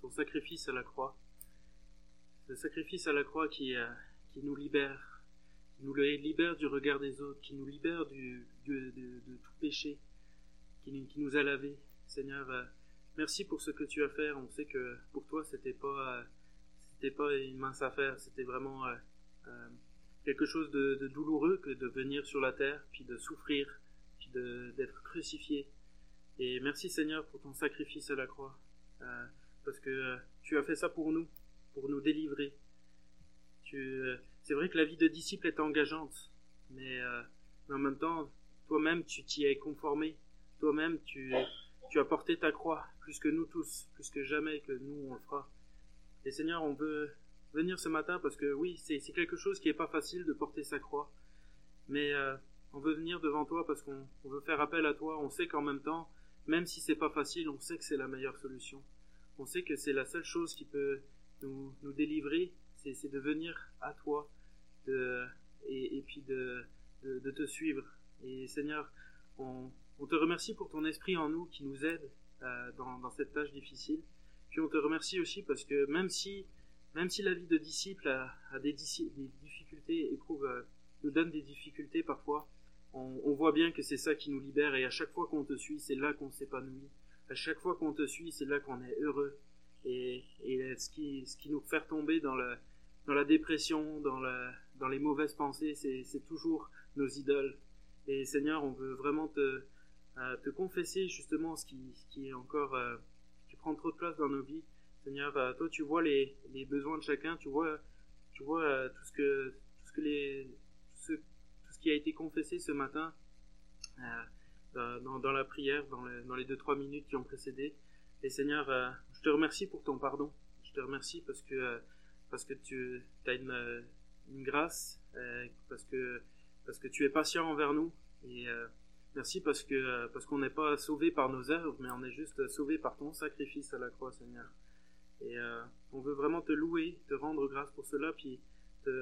ton sacrifice à la croix. Le sacrifice à la croix qui, qui nous libère, qui nous libère du regard des autres, qui nous libère de, tout péché, qui, nous a lavés. Seigneur, merci pour ce que tu as fait. On sait que pour toi, c'était pas, pas une mince affaire. C'était vraiment quelque chose de, douloureux que de venir sur la terre, puis de souffrir, puis d'être crucifié. Et merci Seigneur pour ton sacrifice à la croix, euh, parce que euh, tu as fait ça pour nous, pour nous délivrer. Euh, c'est vrai que la vie de disciple est engageante, mais, en même temps, toi-même tu t'y es conformé, toi-même tu, as porté ta croix, plus que nous tous, plus que jamais que nous on le fera. Et Seigneur, on veut venir ce matin parce que oui, c'est quelque chose qui n'est pas facile de porter sa croix. Mais on veut venir devant toi parce qu'on veut faire appel à toi. On sait qu'en même temps, même si c'est pas facile, on sait que c'est la meilleure solution. On sait que c'est la seule chose qui peut nous, nous délivrer, c'est de venir à toi de, et, et, puis de, de, te suivre. Et Seigneur, on, on, te remercie pour ton esprit en nous qui nous aide euh, dans, dans cette tâche difficile. Puis on te remercie aussi parce que même si même si la vie de disciple a, des, difficultés, éprouve, euh, nous donne des difficultés parfois, on, voit bien que c'est ça qui nous libère et à chaque fois qu'on te suit, c'est là qu'on s'épanouit. À chaque fois qu'on te suit, c'est là qu'on est heureux. Et, ce, qui, ce qui nous fait tomber dans, dans la dépression, dans, dans les mauvaises pensées, c'est toujours nos idoles. Et Seigneur, on veut vraiment te, euh, te confesser justement ce qui, qui est encore, euh, qui prend trop de place dans nos vies. Seigneur, euh, toi tu vois les, les, besoins de chacun, tu vois, tu vois euh, tout ce que, tout ce que les, ce, qui a été confessé ce matin euh, dans, la prière, dans, les deux trois minutes qui ont précédé. Et Seigneur, je te remercie pour ton pardon. Je te remercie parce que parce que tu as une, grâce, parce que parce que tu es patient envers nous et Merci parce que parce qu'on n'est pas sauvé par nos œuvres, mais on est juste sauvé par ton sacrifice à la croix, Seigneur. Et euh, on veut vraiment te louer, te rendre grâce pour cela, puis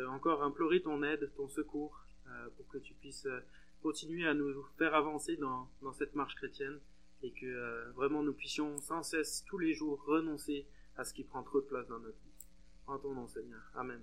encore implorer ton aide, ton secours, euh, pour que tu puisses euh, continuer à nous faire avancer dans, dans cette marche chrétienne et que vraiment nous puissions sans cesse, tous les jours, renoncer à ce qui prend trop de place dans notre vie. En ton nom, Seigneur. Amen.